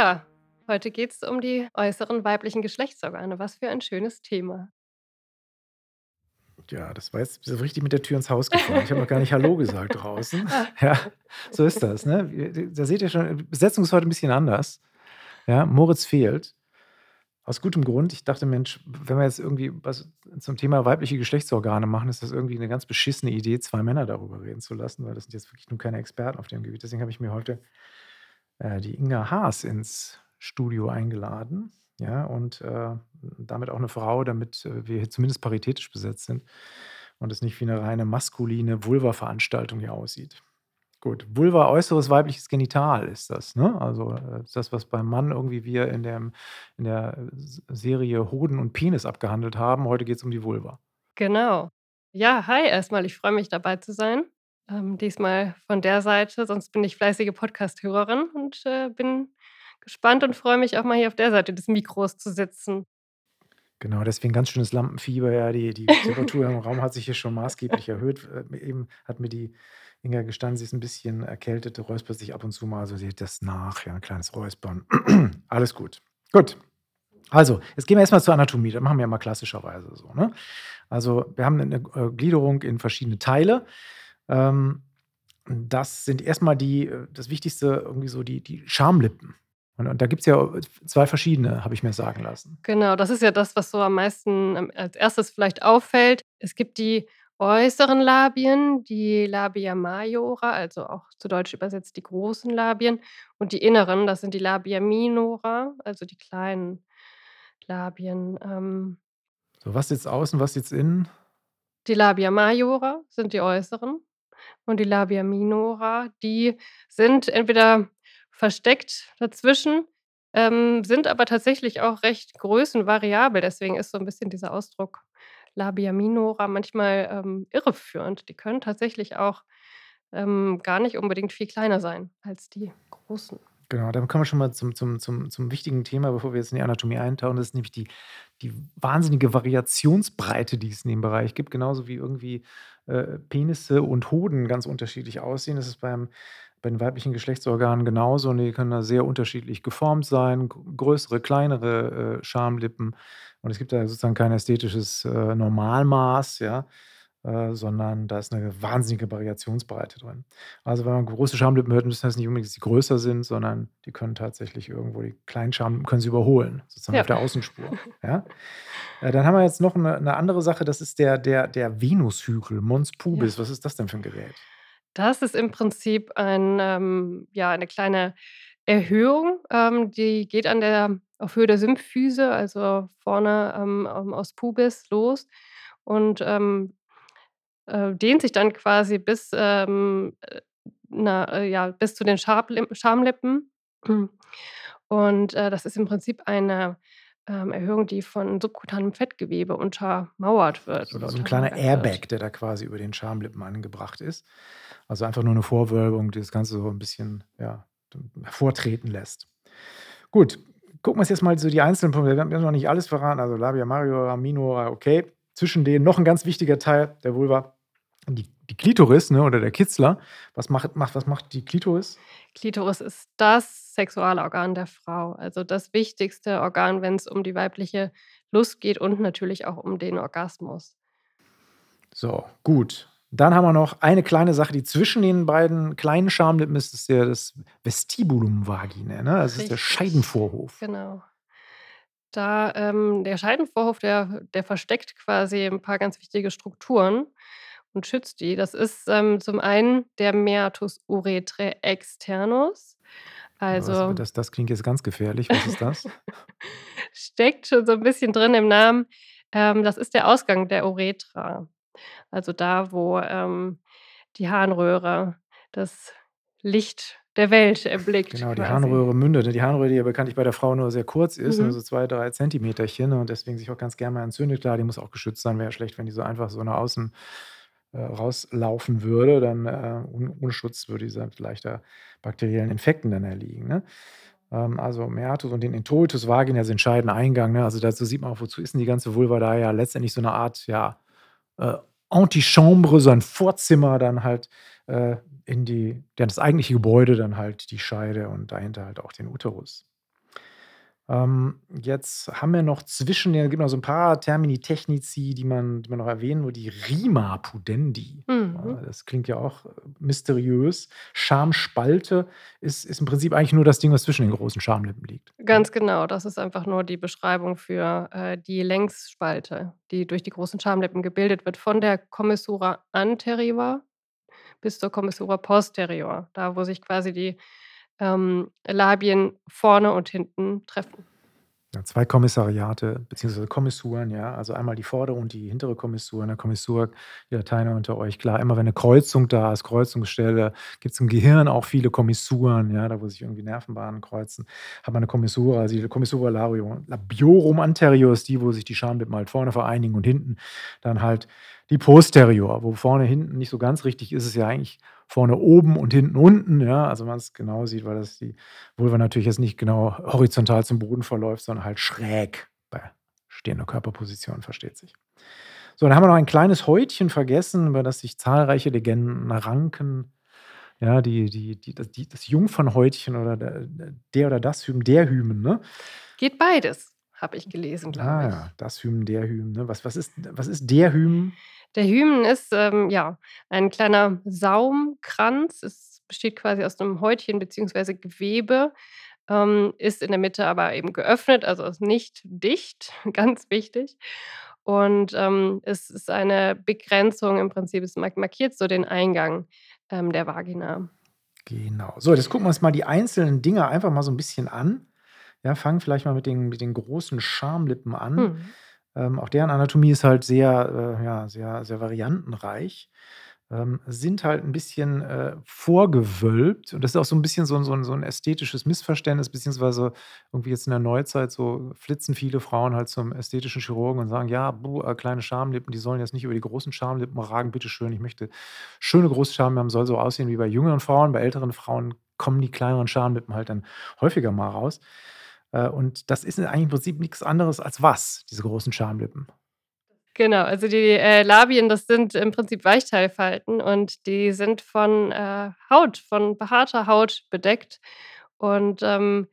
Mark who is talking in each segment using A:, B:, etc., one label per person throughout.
A: Ja, heute geht es um die äußeren weiblichen Geschlechtsorgane. Was für ein schönes Thema.
B: Ja, das war jetzt so richtig mit der Tür ins Haus gefallen. Ich habe noch gar nicht Hallo gesagt draußen. Ja, so ist das, ne? da seht ihr schon, die Besetzung ist heute ein bisschen anders. Ja, Moritz fehlt. Aus gutem Grund. Ich dachte, Mensch, wenn wir jetzt irgendwie was zum Thema weibliche Geschlechtsorgane machen, ist das irgendwie eine ganz beschissene Idee, zwei Männer darüber reden zu lassen, weil das sind jetzt wirklich nur keine Experten auf dem Gebiet. Deswegen habe ich mir heute äh, die Inga Haas ins Studio eingeladen. Ja, und äh, damit auch eine Frau, damit äh, wir hier zumindest paritätisch besetzt sind und es nicht wie eine reine maskuline Vulva-Veranstaltung hier aussieht. Gut, Vulva, äußeres weibliches Genital ist das. Ne? Also äh, das, was beim Mann irgendwie wir in, dem, in der Serie Hoden und Penis abgehandelt haben. Heute geht es um die Vulva.
A: Genau. Ja, hi erstmal. Ich freue mich dabei zu sein. Ähm, diesmal von der Seite, sonst bin ich fleißige Podcast-Hörerin und äh, bin gespannt und freue mich auch mal hier auf der Seite des Mikros zu sitzen.
B: Genau, deswegen ganz schönes Lampenfieber. Ja, die, die Temperatur im Raum hat sich hier schon maßgeblich erhöht. Äh, eben hat mir die Inga gestanden, sie ist ein bisschen erkältet, räuspert sich ab und zu mal, also sie hat das nach, ja, ein kleines Räuspern. Alles gut. Gut. Also, jetzt gehen wir erstmal zur Anatomie. Das machen wir ja mal klassischerweise so. Ne? Also, wir haben eine äh, Gliederung in verschiedene Teile. Ähm, das sind erstmal die, äh, das Wichtigste, irgendwie so die, die Schamlippen. Und, und da gibt es ja zwei verschiedene, habe ich mir sagen lassen.
A: Genau, das ist ja das, was so am meisten ähm, als erstes vielleicht auffällt. Es gibt die äußeren Labien, die Labia majora, also auch zu Deutsch übersetzt die großen Labien, und die inneren, das sind die Labia minora, also die kleinen Labien. Ähm,
B: so, was jetzt außen, was jetzt innen?
A: Die Labia majora sind die äußeren und die Labia minora, die sind entweder versteckt dazwischen, ähm, sind aber tatsächlich auch recht größenvariabel. Deswegen ist so ein bisschen dieser Ausdruck Labia minora manchmal ähm, irreführend. Die können tatsächlich auch ähm, gar nicht unbedingt viel kleiner sein als die großen.
B: Genau, dann kommen wir schon mal zum, zum, zum, zum wichtigen Thema, bevor wir jetzt in die Anatomie eintauchen. Das ist nämlich die, die wahnsinnige Variationsbreite, die es in dem Bereich gibt. Genauso wie irgendwie äh, Penisse und Hoden ganz unterschiedlich aussehen. Das ist beim bei den weiblichen Geschlechtsorganen genauso und die können da sehr unterschiedlich geformt sein, größere, kleinere äh, Schamlippen. Und es gibt da sozusagen kein ästhetisches äh, Normalmaß, ja, äh, sondern da ist eine wahnsinnige Variationsbreite drin. Also wenn man große Schamlippen hört, müssen das nicht unbedingt, dass sie größer sind, sondern die können tatsächlich irgendwo, die kleinen Schamlippen können sie überholen, sozusagen ja. auf der Außenspur. Ja? Äh, dann haben wir jetzt noch eine, eine, andere Sache, das ist der, der, der Venushügel, Mons pubis. Ja. Was ist das denn für ein Gerät?
A: Das ist im Prinzip ein, ähm, ja, eine kleine Erhöhung, ähm, die geht an der auf Höhe der Symphyse, also vorne, ähm, ähm, aus Pubis los und, ähm, äh, dehnt sich dann quasi bis, ähm, äh, na, äh, ja, bis zu den Schamlippen. Und, äh, das ist im Prinzip eine, ähm, Erhöhung, die von subkutanem Fettgewebe untermauert wird.
B: Oder so ein kleiner Airbag, der da quasi über den Schamlippen angebracht ist. Also einfach nur eine Vorwölbung, die das Ganze so ein bisschen ja, hervortreten lässt. Gut, gucken wir uns jetzt mal so die einzelnen Punkte. Wir haben noch nicht alles verraten. Also Labia Majora, Minora, okay. Zwischen denen noch ein ganz wichtiger Teil der Vulva, die, die Klitoris ne, oder der Kitzler. Was macht, macht, was macht die Klitoris?
A: Klitoris ist das Sexualorgan der Frau. Also das wichtigste Organ, wenn es um die weibliche Lust geht und natürlich auch um den Orgasmus.
B: So, gut. Dann haben wir noch eine kleine Sache, die zwischen den beiden kleinen Schamlippen ist, das ist ja das Vestibulum vaginae, ne? Das Richtig. ist der Scheidenvorhof.
A: Genau. Da, ähm, der Scheidenvorhof, der, der versteckt quasi ein paar ganz wichtige Strukturen und schützt die. Das ist ähm, zum einen der Meatus urethrae externus. Also,
B: das, das klingt jetzt ganz gefährlich. Was ist das?
A: steckt schon so ein bisschen drin im Namen. Ähm, das ist der Ausgang der Uretra. Also da, wo ähm, die Harnröhre das Licht der Welt erblickt.
B: Genau, die quasi. Harnröhre mündet. Ne? Die Harnröhre, die ja bekanntlich bei der Frau nur sehr kurz ist, mhm. nur so zwei, drei Zentimeterchen und deswegen sich auch ganz gerne mal entzündet. Klar, die muss auch geschützt sein. Wäre ja schlecht, wenn die so einfach so nach außen äh, rauslaufen würde. Dann äh, ohne Schutz würde dieser leichter bakteriellen Infekten dann erliegen. Ne? Ähm, also Meatus und den Introitus vagina sind entscheidender Eingang. Ne? Also dazu sieht man auch, wozu ist denn die ganze Vulva da ja letztendlich so eine Art, ja, äh, Antichambre, so ein Vorzimmer, dann halt äh, in die, das eigentliche Gebäude, dann halt die Scheide und dahinter halt auch den Uterus. Ähm, jetzt haben wir noch zwischen den es gibt noch so ein paar Termini technici, die man die man noch erwähnen würde, die Rima pudendi.
A: Mhm.
B: Äh, das klingt ja auch äh, mysteriös. Schamspalte ist ist im Prinzip eigentlich nur das Ding, was zwischen den großen Schamlippen liegt?
A: Ganz genau, das ist einfach nur die Beschreibung für, äh, die Längsspalte, die durch die großen Schamlippen gebildet wird, von der Commissura anterior bis zur Commissura posterior, da wo sich quasi die, ähm, Labien vorne und hinten treffen.
B: Ja, 2 Kommissariate beziehungsweise Kommissuren, ja. Also einmal die vordere und die hintere Kommissur. In der Kommissur, die Lateiner unter euch, klar, immer wenn eine Kreuzung da ist, Kreuzungsstelle, gibt es im Gehirn auch viele Kommissuren, ja, da wo sich irgendwie Nervenbahnen kreuzen, hat man eine Kommissura, also die Kommissura labiorum anterior ist die, wo sich die Schamlippen halt vorne vereinigen und hinten dann halt die posterior, wo vorne hinten nicht so ganz richtig ist, ist ja eigentlich vorne oben und hinten unten, ja, also man es genau sieht, weil das die Vulva natürlich jetzt nicht genau horizontal zum Boden verläuft, sondern halt schräg bei stehender Körperposition, versteht sich. So, dann haben wir noch ein kleines Häutchen vergessen, über das sich zahlreiche Legenden ranken. Ja, die die die das die das Jungfernhäutchen oder der der oder das Hymen, der Hymen, ne?
A: Geht beides, habe ich gelesen,
B: Ah
A: glaube ich.
B: ja, das Hymen, der Hymen, ne? Was was ist was ist der Hymen?
A: Der Hymen ist, ähm, ja, ein kleiner Saumkranz. Es besteht quasi aus 'nem Häutchen beziehungsweise Gewebe, ähm, ist in der Mitte aber eben geöffnet, also ist nicht dicht, ganz wichtig. Und, ähm, es ist eine Begrenzung im Prinzip. Es mark markiert so den Eingang, ähm, der Vagina.
B: Genau. So, jetzt gucken wir uns mal die einzelnen Dinger einfach mal so 'n bisschen an. Ja, fangen vielleicht mal mit den mit den großen Schamlippen an.
A: Mhm.
B: Ähm, auch deren Anatomie ist halt sehr, äh, ja, sehr sehr variantenreich. Ähm, sind halt 'n bisschen, äh, vorgewölbt und das ist auch so 'n bisschen so so so 'n ästhetisches Missverständnis, beziehungsweise irgendwie jetzt in der Neuzeit so flitzen viele Frauen halt zum ästhetischen Chirurgen und sagen: „Ja, buh, äh, kleine Schamlippen, die sollen jetzt nicht über die großen Schamlippen ragen, bitte schön. Ich möchte schöne große Schamlippen haben, soll so aussehen wie bei jüngeren Frauen.“ Bei älteren Frauen kommen die kleineren Schamlippen halt dann häufiger mal raus. Äh, und das ist eigentlich im Prinzip nix anderes als was, diese großen Schamlippen?
A: Genau, also die, äh, Labien, das sind im Prinzip Weichteilfalten und die sind von, äh, Haut von behaarter Haut bedeckt. Und, ähm,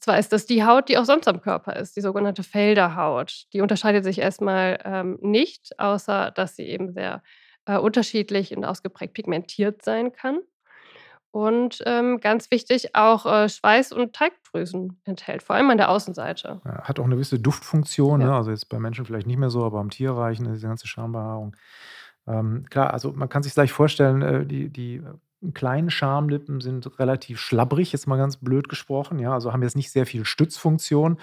A: zwar ist das die Haut, die auch sonst am Körper ist, die sogenannte Felderhaut. Die unterscheidet sich erst mal, ähm, nicht, außer dass sie eben sehr, äh, unterschiedlich und ausgeprägt pigmentiert sein kann. Und, ähm, ganz wichtig, auch, äh, Schweiß und Talgdrüsen enthält, vor allem an der Außenseite.
B: Ja, hat auch 'ne gewisse Duftfunktion,
A: Ja.
B: ne? Also jetzt bei Menschen vielleicht nicht mehr so, aber im Tierreich, ne, diese ganze Schambehaarung. Ähm, klar, also man kann sich's leicht vorstellen, äh, die die, kleinen Schamlippen sind relativ schlabbrig, jetzt mal ganz blöd gesprochen, ja, also haben jetzt nicht sehr viel Stützfunktion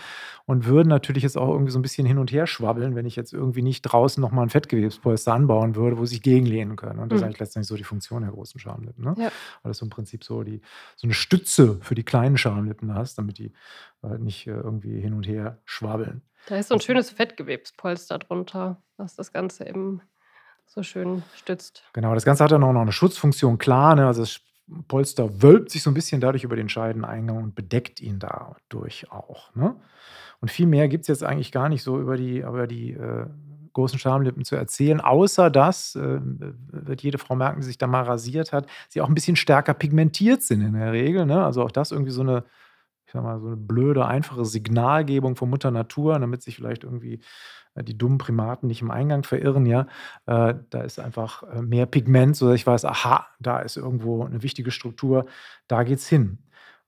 B: und würden natürlich jetzt auch irgendwie so 'n bisschen hin und her schwabbeln, wenn ich jetzt irgendwie nicht draußen noch mal 'n Fettgewebspolster anbauen würde, wo sie sich gegenlehnen können. Und das ist
A: Mhm.
B: eigentlich letztendlich so die Funktion der großen Schamlippen, ne?
A: Ja.
B: Weil das so im Prinzip so die so 'ne Stütze für die kleinen Schamlippen hast, damit die, äh, nicht, äh, irgendwie hin und her schwabbeln.
A: Da ist so 'n schönes Fettgewebspolster drunter, was das Ganze eben so schön stützt.
B: Genau, das Ganze hat dann auch noch 'ne Schutzfunktion, klar, ne? Also das Polster wölbt sich so 'n bisschen dadurch über den Scheideneingang und bedeckt ihn dadurch auch, ne? Und viel mehr gibt's jetzt eigentlich gar nicht so über die über die, äh, großen Schamlippen zu erzählen, außer dass, äh, wird jede Frau merken, die sich da mal rasiert hat, sie auch 'n bisschen stärker pigmentiert sind in der Regel, ne? Also auch das irgendwie so 'ne ich sage mal, so 'ne blöde, einfache Signalgebung von Mutter Natur, damit sich vielleicht irgendwie, äh, die dummen Primaten nicht im Eingang verirren, ja? Äh, da ist einfach, äh, mehr Pigment, sodass ich weiß: „Aha, da ist irgendwo 'ne wichtige Struktur, da geht's hin.“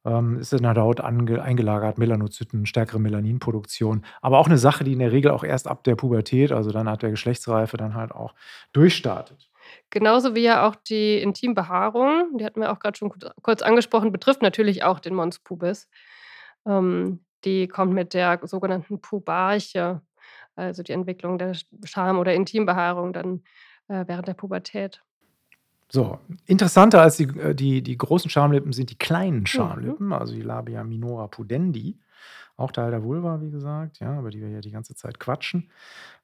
B: Ähm, ist in der Haut eingelagert, Melanozyten, stärkere Melaninproduktion, aber auch 'ne Sache, die in der Regel auch erst ab der Pubertät, also dann ab der Geschlechtsreife dann halt auch durchstartet.
A: Genauso wie ja auch die Intimbehaarung, die hatten wir auch grad schon kurz angesprochen, betrifft natürlich auch den Mons pubis. Ähm, die kommt mit der sogenannten Pubarche, also die Entwicklung der Sch Scham oder Intimbehaarung dann, äh, während der Pubertät.
B: So, interessanter als die äh, die die großen Schamlippen sind die kleinen
A: Mhm.
B: Schamlippen, also die Labia minora pudendi, auch Teil der Vulva, wie gesagt, ja, über die wir ja die ganze Zeit quatschen.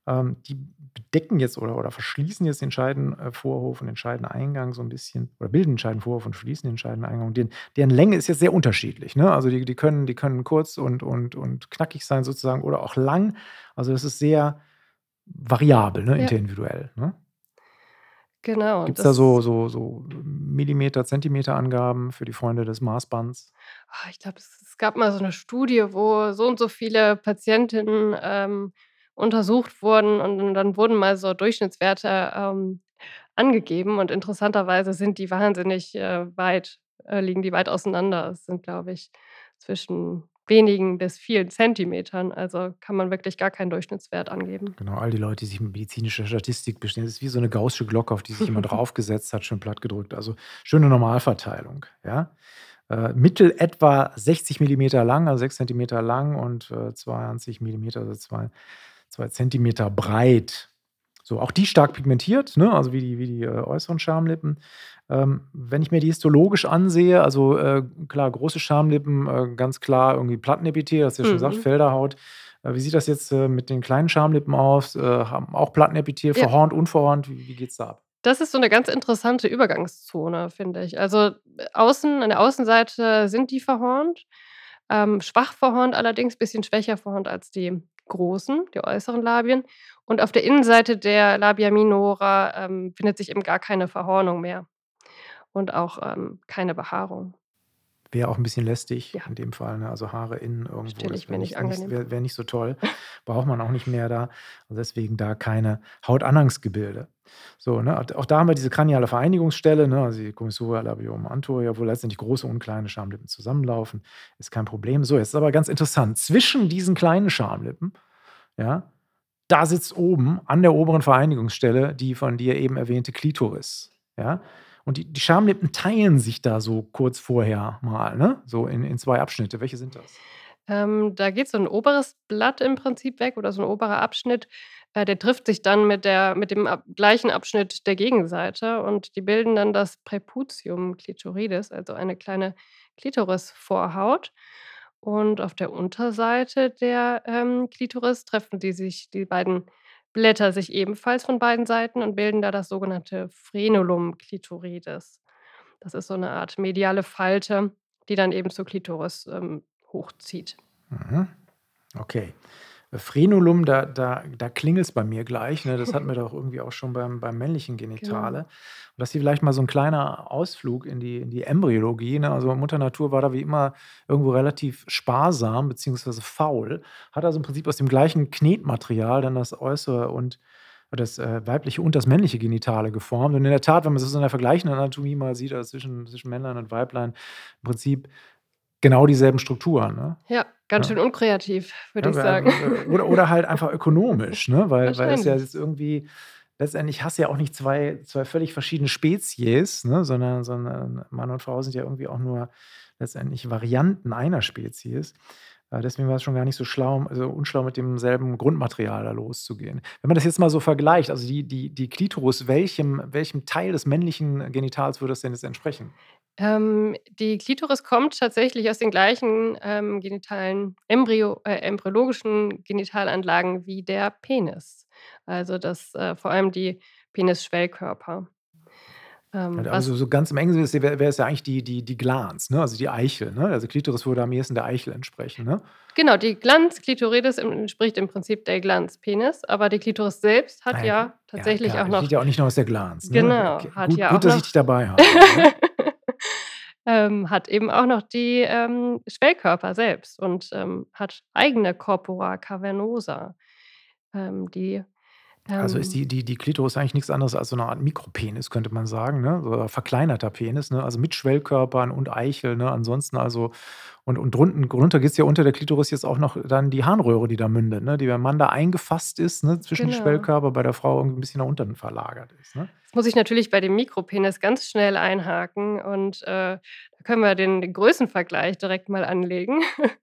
B: Ähm, die bedecken jetzt oder oder verschließen jetzt den Scheiden äh, und den Scheideneingang so 'n bisschen oder bilden den Scheidenvorhof und schließen den Scheideneingang. Den deren Länge ist jetzt sehr unterschiedlich, ne? Also die die können die können kurz und und und knackig sein sozusagen oder auch lang. Also das ist sehr variabel, ne,
A: Ja.
B: individuell, ne?
A: Genau,
B: Gibt's da
A: das
B: so so so Millimeter, Zentimeter Angaben für die Freunde des Maßbands?
A: Ah, ich glaube, es es gab mal so 'ne Studie, wo so und so viele Patientinnen, ähm, untersucht wurden und und dann wurden mal so Durchschnittswerte, ähm, angegeben und interessanterweise sind die wahnsinnig, äh, weit äh, liegen die weit auseinander. Es sind, glaube ich, zwischen wenigen bis vielen Zentimetern, also kann man wirklich gar keinen Durchschnittswert angeben.
B: Genau, all die Leute, die sich mit medizinischer Statistik beschäftigen das ist wie so 'ne gaußsche Glocke, auf die sich jemand draufgesetzt hat, schön platt gedrückt. Also, schöne Normalverteilung, ja? Äh, Mittel etwa 60 Millimeter lang, also 6 Zentimeter lang und, äh, 20 Millimeter, also zwei 2 Zentimeter breit. So, auch die stark pigmentiert, ne, also wie die wie die, äh, äußeren Schamlippen. Ähm, wenn ich mir die histologisch ansehe, also, äh, klar, große Schamlippen, äh, ganz klar irgendwie Plattenepithel, hast du ja schon gesagt,
A: Mhm.
B: Felderhaut. Äh, wie sieht das jetzt, äh, mit den kleinen Schamlippen aus? Äh, haben auch Plattenepithel,
A: Ja.
B: verhornt, unverhornt? Wie wie geht's da ab?
A: Das ist so 'ne ganz interessante Übergangszone, finde ich. Also, außen an der Außenseite sind die verhornt, ähm, schwach verhornt allerdings, bisschen schwächer verhornt als die großen, die äußeren Labien. Und auf der Innenseite der Labia minora, ähm, findet sich eben gar keine Verhornung mehr und auch, ähm, keine Behaarung.
B: Wäre auch 'n bisschen lästig
A: Ja.
B: in dem Fall, ne? Also, Haare innen irgendwo, das wäre nicht
A: nicht
B: wäre wäre nicht so toll. Braucht man auch nicht mehr da. Und deswegen da keine Hautanhangsgebilde. So, ne? Auch da haben wir diese kraniale Vereinigungsstelle, ne, also die Commissura labiorum anterior, wo letztendlich große und kleine Schamlippen zusammenlaufen. Ist kein Problem. So, jetzt ist aber ganz interessant. Zwischen diesen kleinen Schamlippen, ja, da sitzt oben an der oberen Vereinigungsstelle die von dir eben erwähnte Klitoris, ja? Und die die Schamlippen teilen sich da so kurz vorher mal, ne, so in in 2 Abschnitte. Welche sind das?
A: Ähm, da geht so 'n oberes Blatt im Prinzip weg oder so 'n oberer Abschnitt. Äh, der trifft sich dann mit der mit dem ab gleichen Abschnitt der Gegenseite und die bilden dann das Praeputium clitoridis, also eine kleine Klitorisvorhaut. Und auf der Unterseite der, ähm, Klitoris treffen die sich die beiden Blätter sich ebenfalls von beiden Seiten und bilden da das sogenannte Frenulum clitoridis. Das ist so 'ne Art mediale Falte, die dann eben zur Klitoris, ähm, hochzieht.
B: Mhm. Okay. Frenulum, da da da klingelt's bei mir gleich, ne? Das hatten wir doch irgendwie auch schon beim beim männlichen Genitale.
A: Genau.
B: Und das hier vielleicht mal so 'n kleiner Ausflug in die in die Embryologie, ne? Also, Mutter Natur war da wie immer irgendwo relativ sparsam beziehungsweise faul, hat also im Prinzip aus dem gleichen Knetmaterial dann das äußere und das, äh, weibliche und das männliche Genitale geformt. Und in der Tat, wenn man so in der vergleichenden Anatomie mal sieht, also zwischen zwischen Männlein und Weiblein, im Prinzip genau dieselben Strukturen, ne?
A: Ja, ganz
B: Ja.
A: schön unkreativ, würde
B: Ja,
A: ich sagen.
B: oder oder halt einfach ökonomisch, ne? Weil weil es ja jetzt irgendwie letztendlich hast du ja auch nicht zwei zwei völlig verschiedene Spezies, ne, sondern sondern Mann und Frau sind ja irgendwie auch nur letztendlich Varianten einer Spezies. Äh, deswegen war es schon gar nicht so schlau also, unschlau, mit demselben Grundmaterial da loszugehen. Wenn man das jetzt mal so vergleicht, also die die die Klitoris, welchem welchem Teil des männlichen Genitals würde das denn jetzt entsprechen?
A: Ähm, die Klitoris kommt tatsächlich aus den gleichen, ähm, genitalen Embryo äh, embryologischen Genitalanlagen wie der Penis. Also, das äh, vor allem die Penisschwellkörper. Ähm,
B: also, so ganz im engen Sinne wäre wäre es ja eigentlich die die die Glans, ne, also die Eichel, ne? Also, Klitoris würde am ehesten der Eichel entsprechen, ne?
A: Genau, die Glans clitoridis en entspricht im Prinzip der Glans Penis, aber die Klitoris selbst hat
B: Ah ja,
A: ja
B: ja
A: tatsächlich
B: klar,
A: auch
B: die
A: noch
B: besteht ja auch nicht nur aus der Glans, ne?
A: genau,
B: Okay,
A: hat
B: gut
A: ja
B: gut,
A: auch
B: dass ich
A: noch
B: dich dabei habe?
A: ähm, hat eben auch noch die, ähm, Schwellkörper selbst und, ähm, hat eigene Corpora cavernosa, ähm, die,
B: Also, ist
A: ähm
B: die die die Klitoris eigentlich nix anderes als so 'ne Art Mikropenis, könnte man sagen, ne? So verkleinerter Penis, ne? Also, mit Schwellkörpern und Eichel, ne? Ansonsten also und und drunten drunter geht's ja unter der Klitoris jetzt auch noch dann die Harnröhre, die da mündet, ne? Die beim Mann da eingefasst ist, ne, zwischen
A: Genau.
B: Schwellkörper, bei der Frau irgendwie 'n bisschen nach unten verlagert ist, ne?
A: Jetzt muss ich natürlich bei dem Mikropenis ganz schnell einhaken und, äh, da können wir den den Größenvergleich direkt mal anlegen,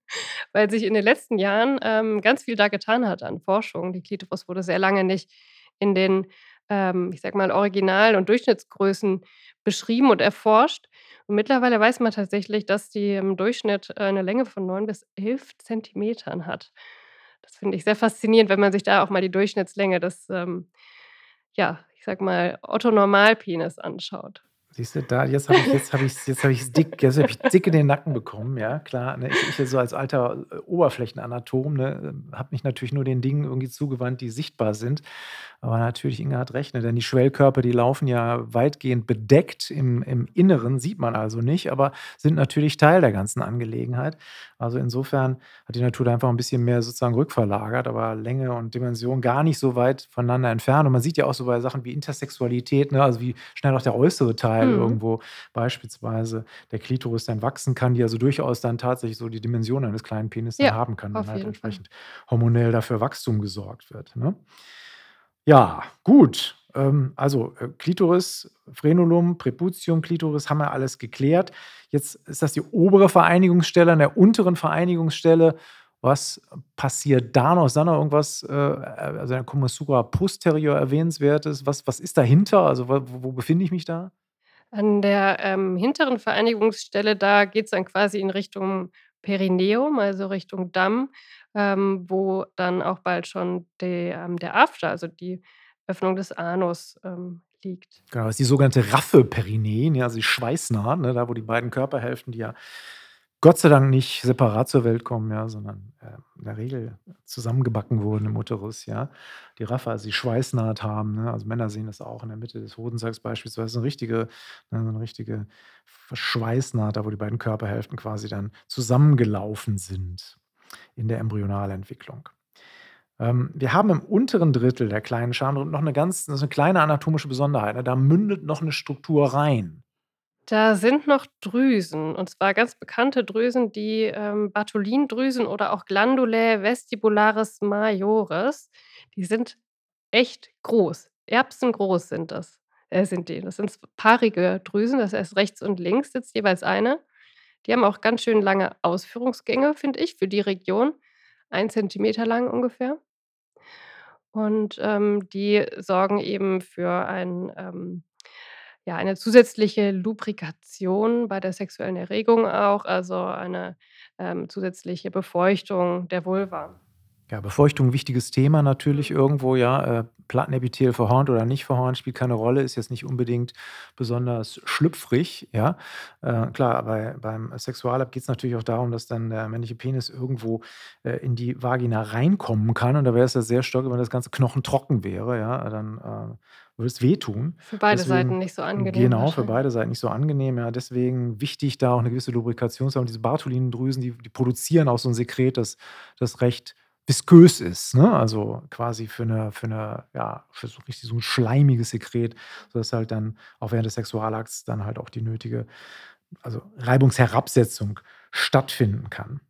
A: weil sich in den letzten Jahren, ähm, ganz viel da getan hat an Forschung. Die Klitoris wurde sehr lange nicht in den, ähm, ich sage mal, Original und Durchschnittsgrößen beschrieben und erforscht. Und mittlerweile weiß man tatsächlich, dass die im Durchschnitt, äh, 'ne Länge von 9 bis 11 Zentimetern hat. Das finde ich sehr faszinierend, wenn man sich da auch mal die Durchschnittslänge des, ähm, ja, ich sage mal, Otto-Normalpenis anschaut.
B: Siehst du, da jetzt habe ich jetzt habe ich's dick jetzt habe ich dick in den Nacken bekommen, ja, klar, ne? Ich ich so als alter, äh, Oberflächenanatom, ne, habe mich natürlich nur den Dingen irgendwie zugewandt, die sichtbar sind. Aber natürlich, Inge hat recht, ne, denn die Schwellkörper, die laufen ja weitgehend bedeckt im, im Inneren, sieht man also nicht, aber sind natürlich Teil der ganzen Angelegenheit. Also insofern hat die Natur da einfach ein bisschen mehr sozusagen rückverlagert, aber Länge und Dimension gar nicht so weit voneinander entfernt. Und man sieht ja auch so bei Sachen wie Intersexualität, ne, also wie schnell auch der äußere Teil
A: Mhm.
B: irgendwo beispielsweise der Klitoris dann wachsen kann, die also durchaus dann tatsächlich so die Dimension eines kleinen Penis dann
A: Ja,
B: haben kann, wenn halt
A: jeden Fall.
B: entsprechend hormonell dafür Wachstum gesorgt wird. Ne? Ja, gut. Ähm, also äh, Klitoris, Frenulum, Präputium, Klitoris haben wir alles geklärt. Jetzt ist das die obere Vereinigungsstelle. An der unteren Vereinigungsstelle, was passiert da noch? Ist da noch irgendwas, äh, also der Kommissura posterior erwähnenswertes? Was, was ist dahinter? Also wo, wo befinde ich mich da?
A: An der, ähm, hinteren Vereinigungsstelle, da geht's dann quasi in Richtung Perineum, also Richtung Damm, ähm, wo dann auch bald schon de ähm, der After, also die Öffnung des Anus, ähm, liegt.
B: Genau, das ist die sogenannte ja, also die Schweißnaht, ne, da wo die beiden Körperhälften, die ja Gott sei Dank nicht separat zur Welt kommen, ja, sondern äh, in der Regel zusammengebacken wurden im Uterus, ja. Die Raphe, also die Schweißnaht haben, ne? also Männer sehen das auch in der Mitte des Hodensacks beispielsweise, eine richtige, ne, eine richtige Schweißnaht, da wo die beiden Körperhälften quasi dann zusammengelaufen sind in der Embryonalentwicklung. Ähm, wir haben im unteren Drittel der kleinen Schamlippe noch eine ganz, das ist eine kleine anatomische Besonderheit. Ne? Da mündet noch eine Struktur rein.
A: Da sind noch Drüsen, und zwar ganz bekannte Drüsen, die, ähm, Bartholin-Drüsen oder auch Glandulae vestibularis majores. Die sind echt groß. Erbsengroß sind das äh, sind die. Das sind paarige Drüsen, das heißt, rechts und links sitzt jeweils eine. Die haben auch ganz schön lange Ausführungsgänge, finde ich, für die Region. 1 Zentimeter lang ungefähr. Und, ähm, die sorgen eben für ein, ähm ja, eine zusätzliche Lubrikation bei der sexuellen Erregung auch, also eine, ähm, zusätzliche Befeuchtung der Vulva.
B: Ja, Befeuchtung, wichtiges Thema natürlich
A: Mhm.
B: irgendwo, ja. Äh, Plattenepithel verhornt oder nicht verhornt, spielt keine Rolle, ist jetzt nicht unbedingt besonders schlüpfrig, ja. Äh, klar, bei beim Sexualakt geht es natürlich auch darum, dass dann der männliche Penis irgendwo, äh, in die Vagina reinkommen kann und da wäre es ja sehr stark, wenn das ganze knochentrocken wäre, ja, dann, äh, würde es wehtun.
A: Für beide Seiten
B: Deswegen
A: nicht so angenehm
B: genau, für beide Seiten nicht so angenehm, ja. Deswegen wichtig, da auch eine gewisse Lubrikation zu haben. Diese Bartholin-Drüsen, die die produzieren auch so ein Sekret, das das recht viskös ist, ne? Also, quasi für eine für eine ja, für so richtig so ein schleimiges Sekret, sodass halt dann auch während des Sexualakts dann halt auch die nötige also, Reibungsherabsetzung stattfinden kann.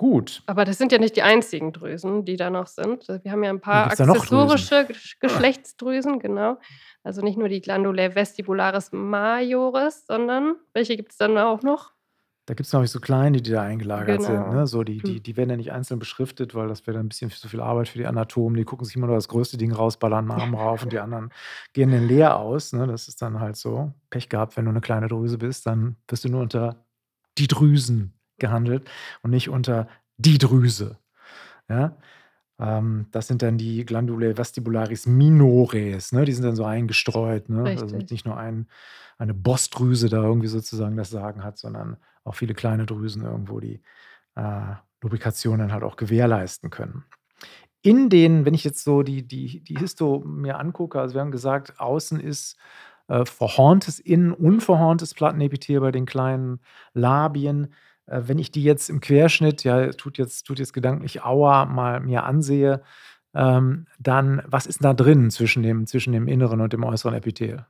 B: Gut.
A: Aber das sind ja nicht die einzigen Drüsen, die da noch sind. Äh, wir haben ja 'n
B: Wie
A: paar accessorische Gesch Geschlechtsdrüsen, genau. Also, nicht nur die Glandulae vestibularis majores, sondern welche gibt's dann auch noch?
B: Da gibt's, glaube ich, so kleine, die da eingelagert sind,
A: Genau.
B: ne? So, die die
A: Mhm.
B: die werden ja nicht einzeln beschriftet, weil das wäre dann 'n bisschen zu viel Arbeit für die Anatomen. Die gucken sich immer nur das größte Ding raus, ballern 'n Arm rauf und die anderen gehen dann leer aus, ne? Das ist dann halt so. Pech gehabt, wenn du 'ne kleine Drüse bist, dann wirst du nur unter die Drüsen gehandelt und nicht unter die Drüse, ja? Ähm, das sind dann die Glandulae vestibularis minores, ne? Die sind dann so eingestreut, ne? Also, nicht nur ein eine Bossdrüse da irgendwie sozusagen das Sagen hat, sondern auch viele kleine Drüsen irgendwo die, äh, Lubrikation dann halt auch gewährleisten können. In den wenn ich jetzt so die die die Histo mir angucke also, wir haben gesagt, außen ist, äh, verhorntes, innen unverhorntes Plattenepithel bei den kleinen Labien. Äh, wenn ich die jetzt im Querschnitt ja, tut jetzt tut jetzt gedanklich Aua, mal mir ansehe, ähm, dann was ist da drin zwischen dem zwischen dem inneren und dem äußeren Epithel?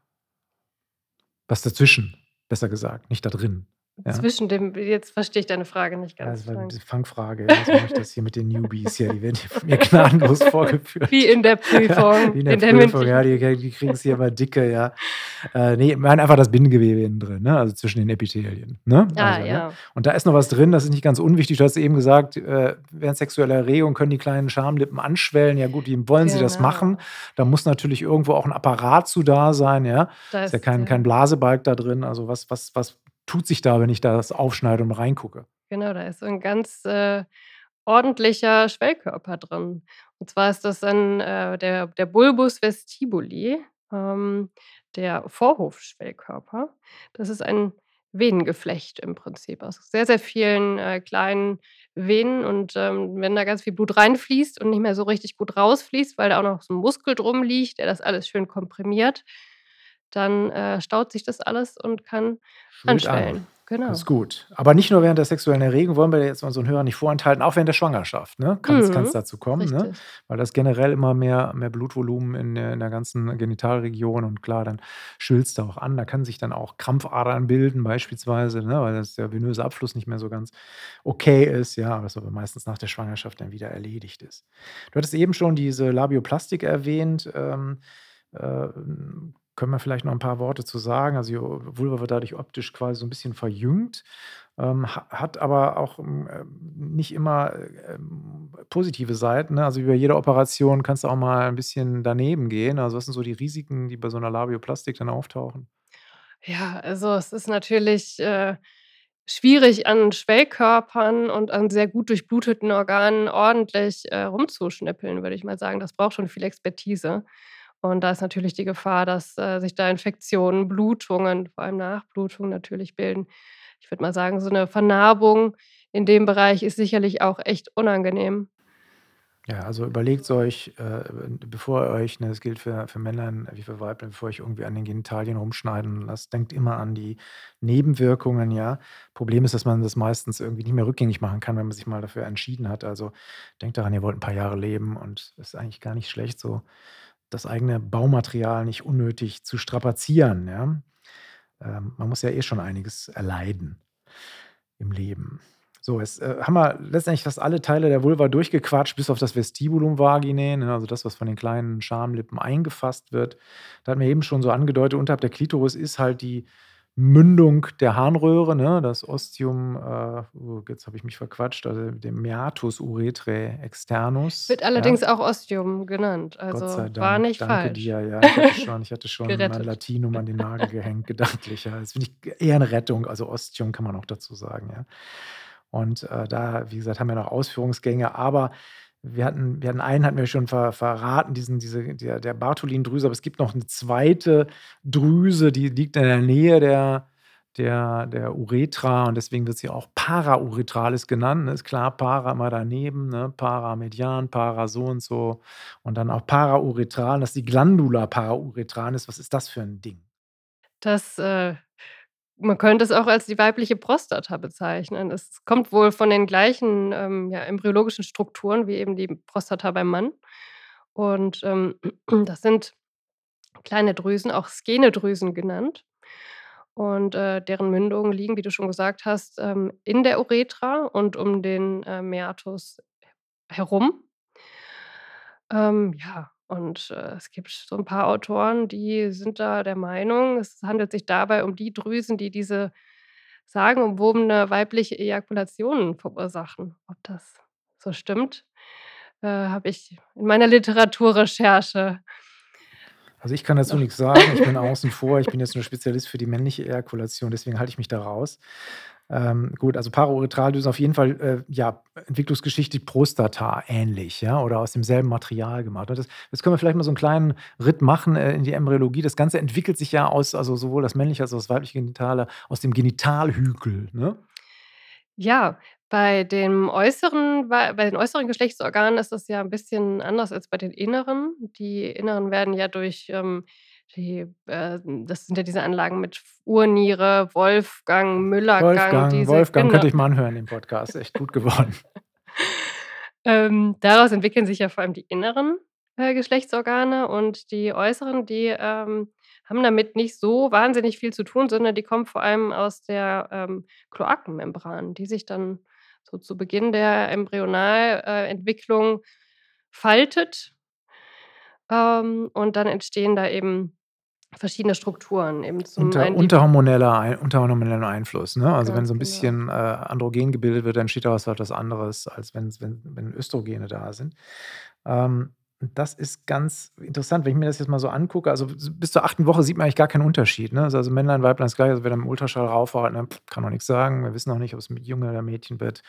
B: Was dazwischen, besser gesagt, nicht da drin, ja?
A: Zwischen dem jetzt verstehe ich deine Frage nicht
B: Ja,
A: ganz,
B: das war
A: Frank.
B: die Fangfrage, ja. So mache ich das hier mit den Newbies hier, die werden hier von mir gnadenlos vorgeführt.
A: Wie in der Prüfung,
B: Wie in der
A: in der
B: Prüfung, ja,
A: mündlichen.
B: die die kriegen's hier immer dicke, ja. Äh, ne, ich meine einfach das Bindegewebe innen drin, ne, also zwischen den Epithelien, ne?
A: Ah,
B: Also, ne?
A: ja.
B: Und da ist noch was drin, das ist nicht ganz unwichtig. Du hast eben gesagt, äh, während sexueller Erregung können die kleinen Schamlippen anschwellen. Ja gut, wie wollen sie das machen?
A: Genau.
B: Da muss natürlich irgendwo auch 'n Apparat zu da sein, ja?
A: Da
B: Ist ja
A: ist
B: kein kein
A: der
B: Blasebalg da drin. Also, was was was tut sich da, wenn ich da das aufschneide und reingucke?
A: Genau, da ist so 'n ganz, äh, ordentlicher Schwellkörper drin. Und zwar ist das dann, äh, der der Bulbus vestibuli, ähm, der Vorhofschwellkörper. Das ist ein Venengeflecht im Prinzip aus sehr, sehr vielen, äh, kleinen Venen und, ähm, wenn da ganz viel Blut reinfließt und nicht mehr so richtig gut rausfließt, weil da auch noch so 'n Muskel drum liegt, der das alles schön komprimiert, dann, äh, staut sich das alles und kann
B: Schwillt an.
A: anschwellen.
B: Das ist
A: Genau.
B: gut. Aber nicht nur während der sexuellen Erregung, wollen wir jetzt unseren Hörern nicht vorenthalten, auch während der Schwangerschaft, ne, kann's kann's
A: Mhm.
B: dazu kommen, ne? Weil das generell immer mehr mehr Blutvolumen in der in der ganzen Genitalregion und klar, dann schwillt's da auch an. Da kann sich dann auch Krampfadern bilden beispielsweise, ne, weil das der venöse Abfluss nicht mehr so ganz okay ist, ja, was aber meistens nach der Schwangerschaft dann wieder erledigt ist. Du hattest eben schon diese Labioplastik erwähnt, ähm, ähm, können wir vielleicht noch 'n paar Worte zu sagen? Also, die Vulva wird dadurch optisch quasi so 'n bisschen verjüngt, ähm, ha hat aber auch, hm, ähm, nicht immer, ähm, positive Seiten, ne? Also, wie bei jeder Operation kann's auch mal 'n bisschen daneben gehen. Also, was sind so die Risiken, die bei so 'ner Labioplastik dann auftauchen?
A: Ja, also, es ist natürlich, äh, schwierig, an Schwellkörpern und an sehr gut durchbluteten Organen ordentlich, äh, rumzuschnippeln, würde ich mal sagen. Das braucht schon viel Expertise. Und da ist natürlich die Gefahr, dass, äh, sich da Infektionen, Blutungen, vor allem Nachblutungen natürlich bilden. Ich würde mal sagen, so 'ne Vernarbung in dem Bereich ist sicherlich auch echt unangenehm.
B: Ja, also, überlegt's euch, äh, bevor ihr euch ne, das gilt für für Männlein wie für Weiblein, bevor ihr euch irgendwie an den Genitalien rumschneiden lasst, denkt immer an die Nebenwirkungen, ja? Problem ist, dass man das meistens irgendwie nicht mehr rückgängig machen kann, wenn man sich mal dafür entschieden hat. Also, denkt daran, ihr wollt 'n paar Jahre leben und ist eigentlich gar nicht schlecht, so das eigene Baumaterial nicht unnötig zu strapazieren, ja? Ähm, man muss ja eh schon einiges erleiden im Leben. So, jetzt, äh, haben wir letztendlich fast alle Teile der Vulva durchgequatscht, bis auf das Vestibulum Vaginae, ne, also das, was von den kleinen Schamlippen eingefasst wird. Da hatten wir eben schon so angedeutet, unterhalb der Klitoris ist halt die Mündung der Harnröhre, ne, das Ostium, äh oh, jetzt habe ich mich verquatscht, also, dem Meatus Urethrae externus,
A: Wird
B: ja?
A: allerdings auch Ostium genannt,
B: Gott sei
A: also, war
B: Dank.
A: nicht
B: Danke
A: falsch.
B: dir. Ja, ich hatte schon ich hatte schon mein. Latinum an den Nagel gehängt gedanklich, ja. Das finde ich eher 'ne Rettung, also, Ostium kann man auch dazu sagen, ja? Und, äh, da, wie gesagt, haben wir noch Ausführungsgänge, aber wir hatten wir hatten einen hatten wir schon ver verraten, diesen diese der der Bartholin-Drüse, aber es gibt noch 'ne 2. Drüse, die liegt in der Nähe der der der Urethra und deswegen wird sie auch Parauretralis genannt, ne? Ist klar, para immer daneben, ne? Para median, para so und so und dann auch parauretral, das ist die Glandula parauretralis. Was ist das für 'n Ding?
A: Das, äh man könnte es auch als die weibliche Prostata bezeichnen. Es kommt wohl von den gleichen, ähm, ja, embryologischen Strukturen wie eben die Prostata beim Mann. Und, ähm, das sind kleine Drüsen, auch Skenedrüsen genannt. Und, äh, deren Mündungen liegen, wie du schon gesagt hast, ähm, in der Urethra und um den, äh, Meatus herum. Ähm, ja, und, äh, es gibt so 'n paar Autoren, die sind da der Meinung, es handelt sich dabei um die Drüsen, die diese sagenumwobene weibliche Ejakulation verursachen. Ob das so stimmt, äh, habe ich in meiner Literaturrecherche
B: Also, ich kann dazu nix sagen. Ich bin außen vor. Ich bin jetzt nur Spezialist für die männliche Ejakulation, deswegen halte ich mich da raus. Ähm, gut, also, Parauretraldrüse auf jeden Fall, äh, ja, Entwicklungsgeschichte Prostata ähnlich, ja, oder aus demselben Material gemacht. Und das jetzt können wir vielleicht mal so 'n kleinen Ritt machen, äh, in die Embryologie. Das Ganze entwickelt sich ja aus also, sowohl das männliche als auch das weibliche Genitale aus dem Genitalhügel, ne?
A: Ja, bei dem äußeren bei den äußeren Geschlechtsorganen ist das ja 'n bisschen anders als bei den inneren. Die inneren werden ja durch, ähm, die, äh das sind ja diese Anlagen mit Urniere, Wolfgang, Müller-Gang,
B: Wolfgang,
A: diese
B: Wolfgang,
A: genau.
B: ihr euch mal anhören, den Podcast, echt gut geworden.
A: Ähm, daraus entwickeln sich ja vor allem die inneren, äh, Geschlechtsorgane und die äußeren, die, ähm, haben damit nicht so wahnsinnig viel zu tun, sondern die kommen vor allem aus der, ähm, Kloakenmembran, die sich dann so zu Beginn der Embryonal äh, faltet. Ähm, und dann entstehen da eben verschiedene Strukturen, eben zum
B: Unter unterhormoneller Ei unterhormonellem Einfluss, ne? Also, wenn
A: Ganz
B: so 'n
A: genau.
B: bisschen, äh, Androgen gebildet wird, dann entsteht daraus halt was anderes, als wenn's wenn wenn Östrogene da sind. Ähm, das ist ganz interessant, wenn ich mir das jetzt mal so angucke. Also, bis zur 8. Woche sieht man eigentlich gar keinen Unterschied, ne? Also, Männlein, Weiblein ist gleich. Also, wer da im Ultraschall raufhaut, ne, kann man nix sagen. Wir wissen auch nicht, ob's 'n Junge oder Mädchen wird.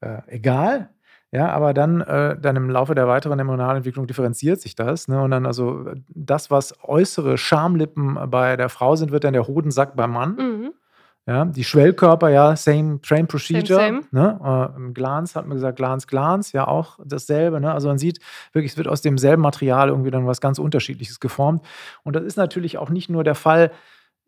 B: Äh, egal, ja, aber dann äh, dann im Laufe der weiteren Embryonalentwicklung differenziert sich das, ne? Und dann also, das, was äußere Schamlippen bei der Frau sind, wird dann der Hodensack beim Mann.
A: Mhm.
B: Ja, die Schwellkörper, ja, same, same procedure.
A: Same, same.
B: Ne? Äh, Im Glanz hat man gesagt, Glanz, Glanz, ja auch dasselbe. Ne? Also man sieht wirklich, es wird aus demselben Material irgendwie dann was ganz Unterschiedliches geformt. Und das ist natürlich auch nicht nur der Fall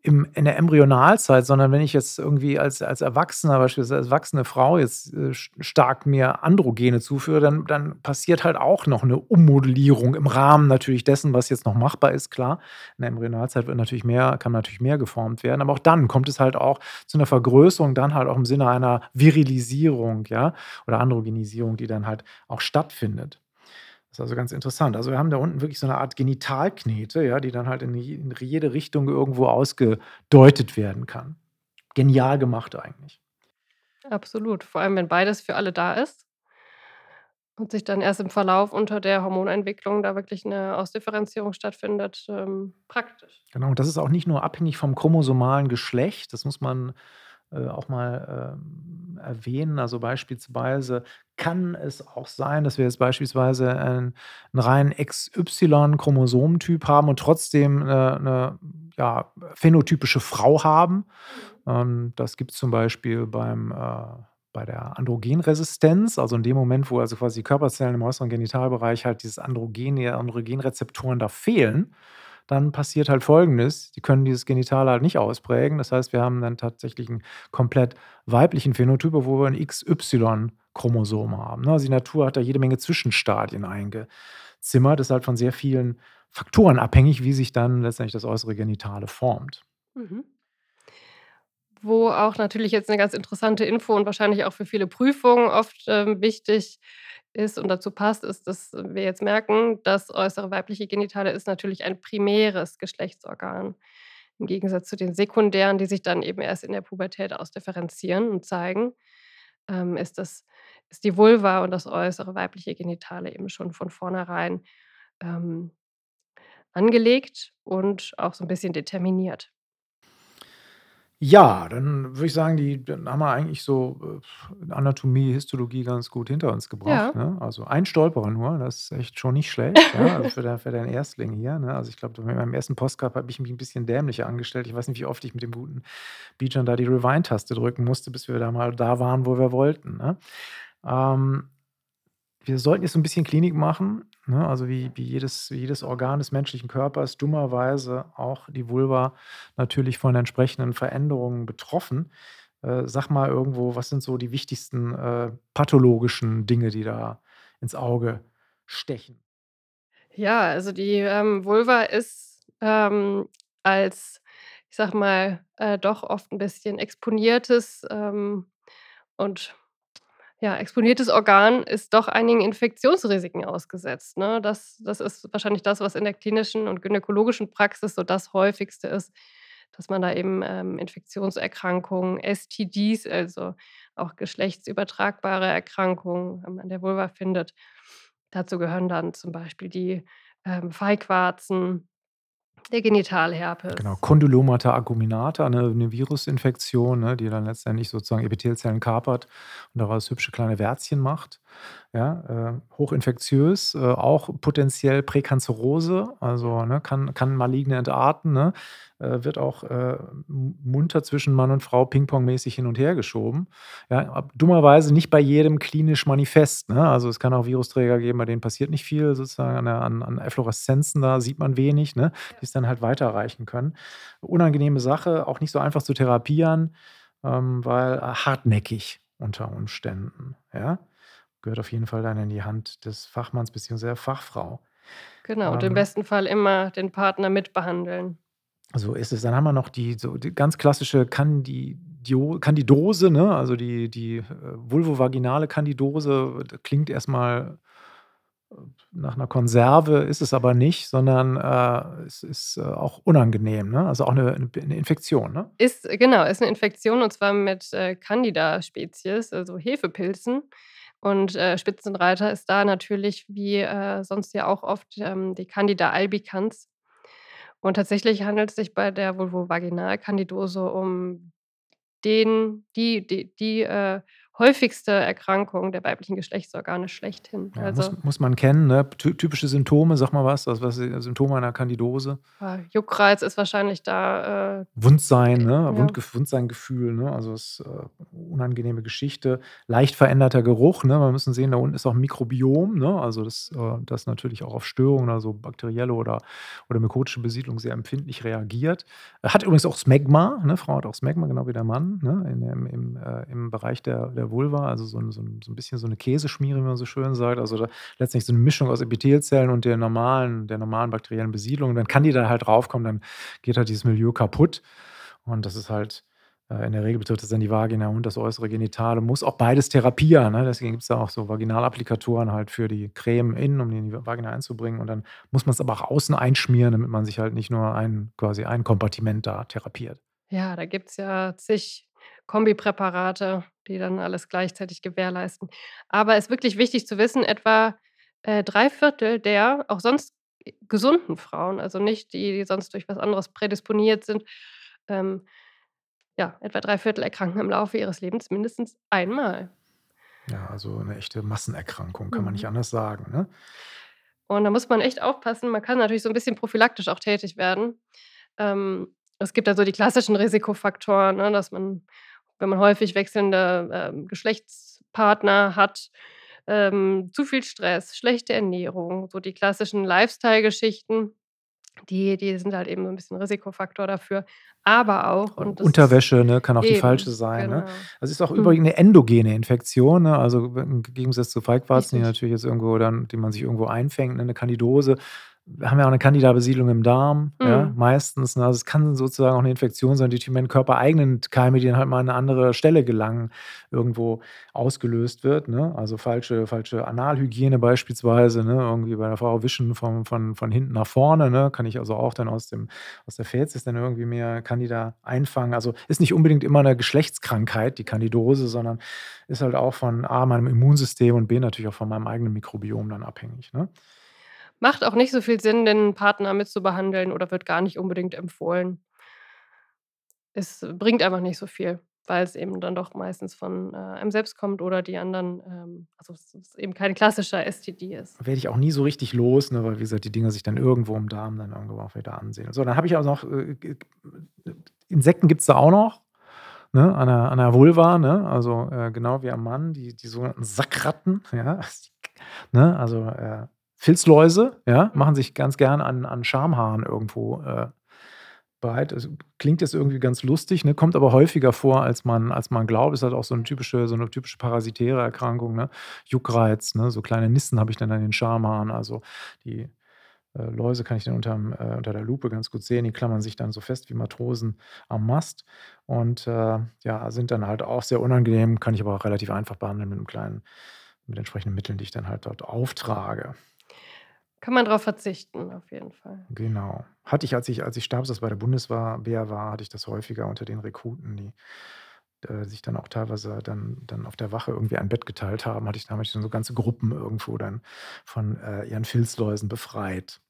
B: im, in der Embryonalzeit, sondern wenn ich jetzt irgendwie als, als Erwachsener, beispielsweise als erwachsene Frau, jetzt äh, stark mir Androgene zuführe, dann, dann passiert halt auch noch eine Ummodellierung im Rahmen natürlich dessen, was jetzt noch machbar ist, klar. In der Embryonalzeit wird natürlich mehr, kann natürlich mehr geformt werden, aber auch dann kommt es halt auch zu einer Vergrößerung, dann halt auch im Sinne einer Virilisierung, ja, oder Androgenisierung, die dann halt auch stattfindet. Das ist also ganz interessant. Also wir haben da unten wirklich so eine Art Genitalknete, ja, die dann halt in jede Richtung irgendwo ausgedeutet werden kann. Genial gemacht eigentlich.
A: Absolut. Vor allem, wenn beides für alle da ist und sich dann erst im Verlauf unter der Hormonentwicklung da wirklich eine Ausdifferenzierung stattfindet, ähm, praktisch.
B: Genau, und das ist auch nicht nur abhängig vom chromosomalen Geschlecht, das muss man auch mal ähm, erwähnen. Also beispielsweise kann es auch sein, dass wir jetzt beispielsweise einen, einen reinen XY-Chromosomentyp haben und trotzdem eine, eine ja, phänotypische Frau haben. Ähm, das gibt es zum Beispiel beim äh, bei der Androgenresistenz, also in dem Moment, wo also quasi die Körperzellen im äußeren Genitalbereich halt dieses Androgen, die Androgenrezeptoren da fehlen, dann passiert halt Folgendes. Die können dieses Genital halt nicht ausprägen. Das heißt, wir haben dann tatsächlich einen komplett weiblichen Phänotyp, wo wir ein XY-Chromosom haben. Ne? Also die Natur hat da jede Menge Zwischenstadien eingezimmert. Das ist halt von sehr vielen Faktoren abhängig, wie sich dann letztendlich das äußere Genitale formt.
A: Mhm. Wo auch natürlich jetzt eine ganz interessante Info und wahrscheinlich auch für viele Prüfungen oft ähm, wichtig ist und dazu passt, ist, dass wir jetzt merken, das äußere weibliche Genitale ist natürlich ein primäres Geschlechtsorgan. Im Gegensatz zu den sekundären, die sich dann eben erst in der Pubertät ausdifferenzieren und zeigen, ähm, ist, das, ist die Vulva und das äußere weibliche Genitale eben schon von vornherein ähm, angelegt und auch so ein bisschen determiniert.
B: Ja, dann würde ich sagen, die dann haben wir eigentlich so, äh, Anatomie, Histologie ganz gut hinter uns gebracht,
A: Ja.
B: ne? Also, ein Stolperer nur, das ist echt schon nicht schlecht, ja, also für für deinen Erstling hier, ne? Also, ich glaube, mit meinem ersten Postcard habe ich mich ein bisschen dämlicher angestellt. Ich weiß nicht, wie oft ich mit dem guten Bijan da die Rewind-Taste drücken musste, bis wir da mal da waren, wo wir wollten, ne? Ähm wir sollten jetzt so ein bisschen Klinik machen, ne? Also, wie wie jedes wie jedes Organ des menschlichen Körpers, dummerweise auch die Vulva natürlich von entsprechenden Veränderungen betroffen. Äh, sag mal irgendwo, was sind so die wichtigsten, äh, pathologischen Dinge, die da ins Auge stechen?
A: Ja, also die, ähm, Vulva ist, ähm, als, ich sage mal, äh, doch oft ein bisschen exponiertes, ähm, und ja, exponiertes Organ ist doch einigen Infektionsrisiken ausgesetzt, ne? Das das ist wahrscheinlich das, was in der klinischen und gynäkologischen Praxis so das Häufigste ist, dass man da eben, ähm, Infektionserkrankungen, STDs, also auch geschlechtsübertragbare Erkrankungen, an der Vulva findet. Dazu gehören dann zum Beispiel die, ähm, Feigwarzen, der
B: Genau,
A: Genitalherpes.
B: Condylomata acuminata, ne, 'ne Virusinfektion, ne, die dann letztendlich sozusagen Epithelzellen kapert und daraus hübsche kleine Wärzchen macht. Ja, äh, hochinfektiös, äh, auch potenziell Präkanzerose, also, ne, kann kann maligne entarten, ne? Äh, wird auch, äh, munter zwischen Mann und Frau pingpongmäßig hin und her geschoben. Ja, dummerweise nicht bei jedem klinisch manifest, ne? Also, es kann auch Virusträger geben, bei denen passiert nicht viel sozusagen an an an Effloreszenzen, da sieht man wenig, ne, die es dann halt weiterreichen können. Unangenehme Sache, auch nicht so einfach zu therapieren, ähm, weil, äh, hartnäckig unter Umständen, ja? Gehört auf jeden Fall dann in die Hand des Fachmanns beziehungsweise der Fachfrau.
A: Genau, und im
B: Ähm,
A: besten Fall immer den Partner mitbehandeln.
B: so ist es. Dann haben wir noch die so die ganz klassische Candidio Candidose, ne? Also die die, äh, vulvovaginale Candidose. Das klingt erstmal äh, nach einer Konserve, ist es aber nicht, sondern, äh, es ist, äh, auch unangenehm, ne? Also auch eine 'ne 'ne Infektion, ne?
A: Ist genau, ist 'ne Infektion und zwar mit, äh, Candida-Spezies, also Hefepilzen. Und, äh, Spitzenreiter ist da natürlich wie, äh, sonst ja auch oft, ähm, die Candida albicans. Und tatsächlich handelt es sich bei der Vulvovaginalkandidose um den die die die, äh, häufigste Erkrankung der weiblichen Geschlechtsorgane schlechthin.
B: Ja,
A: Also
B: muss, muss man kennen, ne? Ty typische Symptome, sag mal was, also was Symptome einer Kandidose?
A: äh, Juckreiz ist wahrscheinlich da. Äh,
B: Wundsein, ne?
A: ja.
B: Wundge Wundseingefühl, ne? Also ist äh, unangenehme Geschichte, leicht veränderter Geruch, ne? Wir müssen sehen, da unten ist auch ein Mikrobiom, ne? Also das, äh, das natürlich auch auf Störungen, also bakterielle oder, oder mykotische Besiedlung sehr empfindlich reagiert. Hat übrigens auch Smegma, ne? Frau hat auch Smegma, genau wie der Mann, ne? In, im, im, äh, Im Bereich der, der Vulva, also so ein, so, ein, bisschen so eine Käseschmiere, wie man so schön sagt. Also da, letztendlich so eine Mischung aus Epithelzellen und der normalen, der normalen bakteriellen Besiedlung. Dann kann die da halt draufkommen, dann geht halt dieses Milieu kaputt. Und das ist halt, äh, in der Regel betrifft es dann die Vagina und das äußere Genitale. Muss auch beides therapieren. Ne? Deswegen gibt es da auch so Vaginalapplikatoren halt für die Creme innen, um die in die Vagina einzubringen. Und dann muss man es aber auch außen einschmieren, damit man sich halt nicht nur ein, quasi ein Kompartiment da therapiert.
A: Ja, da gibt es ja zig Kombipräparate, die dann alles gleichzeitig gewährleisten. Aber es ist wirklich wichtig zu wissen, etwa äh, drei Viertel der auch sonst gesunden Frauen, also nicht die, die sonst durch was anderes prädisponiert sind, ähm, ja, etwa drei Viertel erkranken im Laufe ihres Lebens mindestens einmal.
B: Ja, also eine echte Massenerkrankung, kann man nicht
A: Mhm.
B: anders sagen. Ne?
A: Und da muss man echt aufpassen. Man kann natürlich so ein bisschen prophylaktisch auch tätig werden. Ähm, es gibt da so die klassischen Risikofaktoren, ne, dass man, wenn man häufig wechselnde, ähm, Geschlechtspartner hat, ähm, zu viel Stress, schlechte Ernährung, so die klassischen Lifestyle-Geschichten, die die sind halt eben so ein bisschen Risikofaktor dafür. Aber auch und das
B: Unterwäsche, ne, kann auch die falsche
A: eben,
B: sein. Ne?
A: genau.
B: Also ist auch
A: Mhm.
B: übrigens eine endogene Infektion, ne? also im Gegensatz zu Feigwarzen, die natürlich jetzt irgendwo dann, die man sich irgendwo einfängt, ne? eine Kandidose. Wir haben ja auch eine Candida-Besiedlung im Darm, ja,
A: Mhm.
B: meistens. Ne? Also es kann sozusagen auch eine Infektion sein, die durch meinen körpereigenen Keime, die dann halt mal an eine andere Stelle gelangen, irgendwo ausgelöst wird. Ne? Also falsche, falsche Analhygiene beispielsweise, ne? irgendwie bei der Frau wischen von, von, von hinten nach vorne, ne? kann ich also auch dann aus, dem, aus der Fäzis dann irgendwie mehr Candida einfangen. Also ist nicht unbedingt immer eine Geschlechtskrankheit, die Candidose, sondern ist halt auch von A, meinem Immunsystem und B, natürlich auch von meinem eigenen Mikrobiom dann abhängig. Ne?
A: Macht auch nicht so viel Sinn, den Partner mitzubehandeln oder wird gar nicht unbedingt empfohlen. Es bringt einfach nicht so viel, weil es eben dann doch meistens von, äh, einem selbst kommt oder die anderen ähm, also es ist eben kein klassischer STD ist.
B: Werde ich auch nie so richtig los, ne? weil wie gesagt, die Dinger sich dann irgendwo im Darm dann irgendwo auch wieder ansehen. So, dann habe ich auch noch, äh, Insekten gibt es da auch noch. Ne, an, der, an der Vulva, ne? also äh, genau wie am Mann, die, die sogenannten Sackratten, ja? ne? also äh, Filzläuse, ja, machen sich ganz gern an, an Schamhaaren irgendwo äh, breit. Es klingt jetzt irgendwie ganz lustig, ne? kommt aber häufiger vor, als man, als man glaubt. Ist halt auch so eine typische, so eine typische parasitäre Erkrankung, ne? Juckreiz, ne? so kleine Nissen habe ich dann an den Schamhaaren. Also die äh, Läuse kann ich dann unterm, äh, unter der Lupe ganz gut sehen. Die klammern sich dann so fest wie Matrosen am Mast und äh, ja, sind dann halt auch sehr unangenehm, kann ich aber auch relativ einfach behandeln mit einem kleinen, mit entsprechenden Mitteln, die ich dann halt dort auftrage.
A: Kann man drauf verzichten, auf jeden Fall.
B: Genau. Hatte ich, als ich, als ich Stabsarzt bei der Bundeswehr war, hatte ich das häufiger unter den Rekruten, die äh, sich dann auch teilweise dann, dann auf der Wache irgendwie ein Bett geteilt haben, hatte ich, da hatte ich dann so ganze Gruppen irgendwo dann von äh, ihren Filzläusen befreit.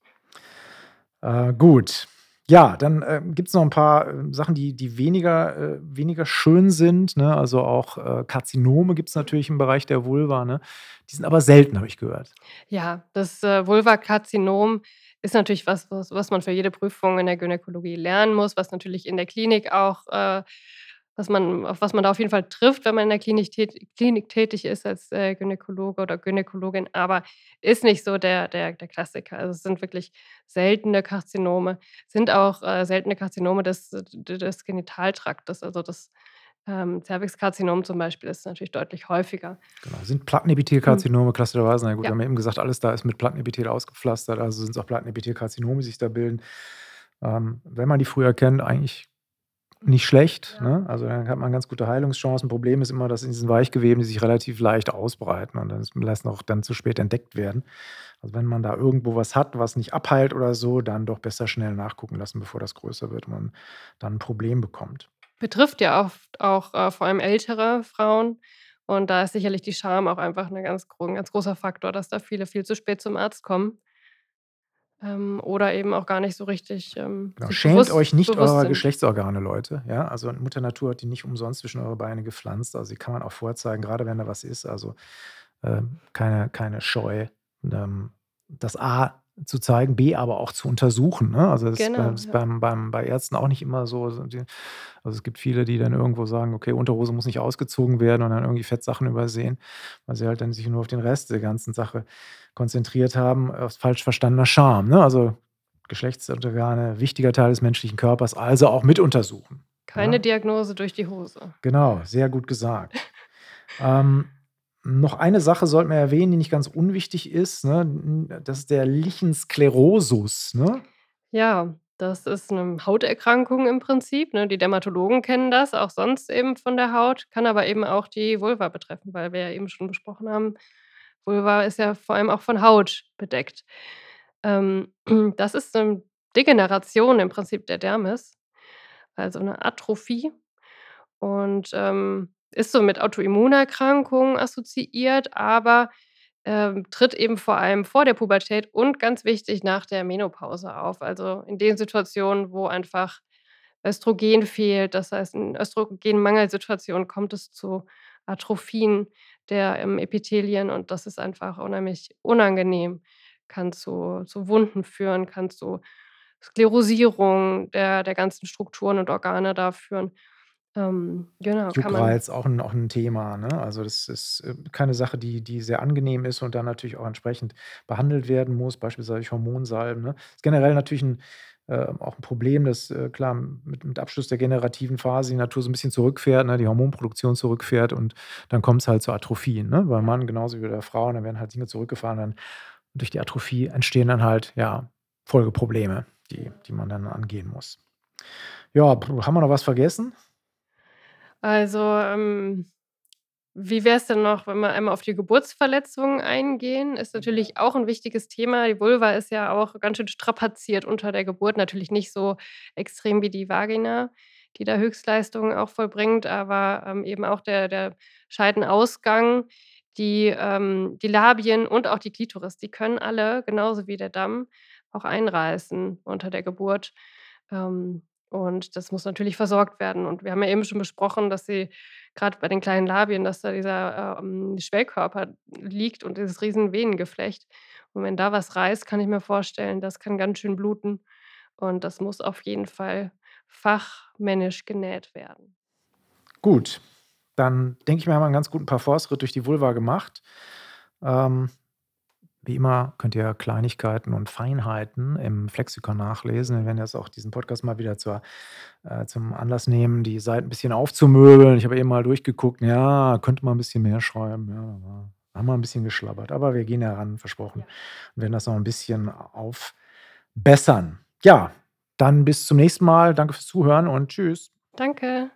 B: Äh, gut. Ja, dann äh, gibt es noch ein paar äh, Sachen, die, die weniger, äh, weniger schön sind. Ne? Also auch äh, Karzinome gibt es natürlich im Bereich der Vulva. Ne? Die sind aber selten, habe ich gehört.
A: Ja, das, äh, Vulvakarzinom ist natürlich was, was was man für jede Prüfung in der Gynäkologie lernen muss, was natürlich in der Klinik auch, äh was man auf was man da auf jeden Fall trifft, wenn man in der Klinik tät Klinik tätig ist als, äh, Gynäkologe oder Gynäkologin, aber ist nicht so der der der Klassiker. Also, es sind wirklich seltene Karzinome, sind auch, äh, seltene Karzinome des des Genitaltraktes. Also, das, ähm, Zervixkarzinom zum Beispiel ist natürlich deutlich häufiger.
B: Genau, sind. Plattenepithelkarzinome klassischerweise. Na gut, wir
A: Ja.
B: haben ja eben gesagt, alles da ist mit Plattenepithel ausgepflastert, also sind es auch Plattenepithelkarzinome, die sich da bilden. Ähm, wenn man die früher kennt, eigentlich nicht schlecht. Ne? Also dann hat man ganz gute Heilungschancen. Problem ist immer, dass in diesen Weichgeweben die sich relativ leicht ausbreiten und das lassen auch dann zu spät entdeckt werden. Also wenn man da irgendwo was hat, was nicht abheilt oder so, dann doch besser schnell nachgucken lassen, bevor das größer wird und man dann ein Problem bekommt.
A: Betrifft ja oft auch, äh, vor allem ältere Frauen und da ist sicherlich die Scham auch einfach 'ne ganz gro 'n ganz großer Faktor, dass da viele viel zu spät zum Arzt kommen. Ähm, oder eben auch gar nicht so richtig, ähm,
B: Genau. Schämt
A: bewusst
B: euch nicht eurer
A: sind.
B: Geschlechtsorgane, Leute, ja? Also, Mutter Natur hat die nicht umsonst zwischen eure Beine gepflanzt. Also, die kann man auch vorzeigen, grade wenn da was ist. Also, ähm, keine keine Scheu, ähm, das A zu zeigen, B aber auch zu untersuchen, ne? Also, das ist bei
A: Genau,
B: ist
A: ja.
B: beim beim bei Ärzten auch nicht immer so also, es gibt viele, die dann irgendwo sagen: „Okay, Unterhose muss nicht ausgezogen werden“ und dann irgendwie Fettsachen übersehen, weil sie halt dann sich nur auf den Rest der ganzen Sache konzentriert haben, aus falsch verstandener Scham, ne? Also, Geschlechtsorgane, wichtiger Teil des menschlichen Körpers, also auch mit untersuchen,
A: Keine
B: ja?
A: Diagnose durch die Hose.
B: Genau, sehr gut gesagt. Ähm, noch eine Sache sollten wir erwähnen, die nicht ganz unwichtig ist, ne? Das ist der Lichen sclerosus, ne?
A: Ja, das ist 'ne Hauterkrankung im Prinzip, ne? Die Dermatologen kennen das, auch sonst eben von der Haut, kann aber eben auch die Vulva betreffen, weil wir ja eben schon besprochen haben, Vulva ist ja vor allem auch von Haut bedeckt. Ähm, das ist 'ne Degeneration im Prinzip der Dermis, also 'ne Atrophie und, ähm, ist so mit Autoimmunerkrankungen assoziiert, aber, ähm, tritt eben vor allem vor der Pubertät und ganz wichtig, nach der Menopause auf. Also, in den Situationen, wo einfach Östrogen fehlt, das heißt, in Östrogenmangelsituationen kommt es zu Atrophien der, ähm, Epithelien und das ist einfach unheimlich unangenehm. Kann zu zu Wunden führen, kann zu Sklerosierung der der ganzen Strukturen und Organe da führen. Ähm, genau,
B: Juckreiz, auch 'n auch 'n Thema, ne? Also, das ist, äh, keine Sache, die die sehr angenehm ist und dann natürlich auch entsprechend behandelt werden muss, beispielsweise durch Hormonsalben, ne? Ist generell natürlich 'n äh, auch 'n Problem, dass, äh, klar, mit mit Abschluss der generativen Phase die Natur so 'n bisschen zurückfährt, ne, die Hormonproduktion zurückfährt und dann kommt's halt zu Atrophien, ne? Beim Mann genauso wie bei der Frau und dann werden halt Dinge zurückgefahren, dann durch die Atrophie entstehen dann halt, ja, Folgeprobleme, die die man dann angehen muss. Ja, haben wir noch was vergessen?
A: Also, ähm, wie wär's denn noch, wenn wir einmal auf die Geburtsverletzungen eingehen? Ist natürlich auch 'n wichtiges Thema. Die Vulva ist ja auch ganz schön strapaziert unter der Geburt, natürlich nicht so extrem wie die Vagina, die da Höchstleistungen auch vollbringt, aber, ähm, eben auch der der Scheidenausgang, die, ähm die Labien und auch die Klitoris, die können alle, genauso wie der Damm, auch einreißen unter der Geburt. Ähm, und das muss natürlich versorgt werden. Und wir haben ja eben schon besprochen, dass sie grad bei den kleinen Labien, dass da dieser, ähm, Schwellkörper liegt und dieses riesen Venengeflecht. Und wenn da was reißt, kann ich mir vorstellen, das kann ganz schön bluten und das muss auf jeden Fall fachmännisch genäht werden.
B: Gut, dann denke ich, wir haben einen ganz guten Parforce-Ritt durch die Vulva gemacht. Ähm, wie immer könnt ihr Kleinigkeiten und Feinheiten im Flexikon nachlesen. Wir werden jetzt auch diesen Podcast mal wieder zur äh, zum Anlass nehmen, die Seiten 'n bisschen aufzumöbeln. Ich habe eben mal durchgeguckt, ja, könnte man 'n bisschen mehr schreiben, ja, haben wir 'n bisschen geschlabbert, aber wir gehen da ran, versprochen,
A: Ja.
B: und werden das noch 'n bisschen aufbessern. Ja, dann bis zum nächsten Mal. Danke fürs Zuhören und tschüss.
A: Danke.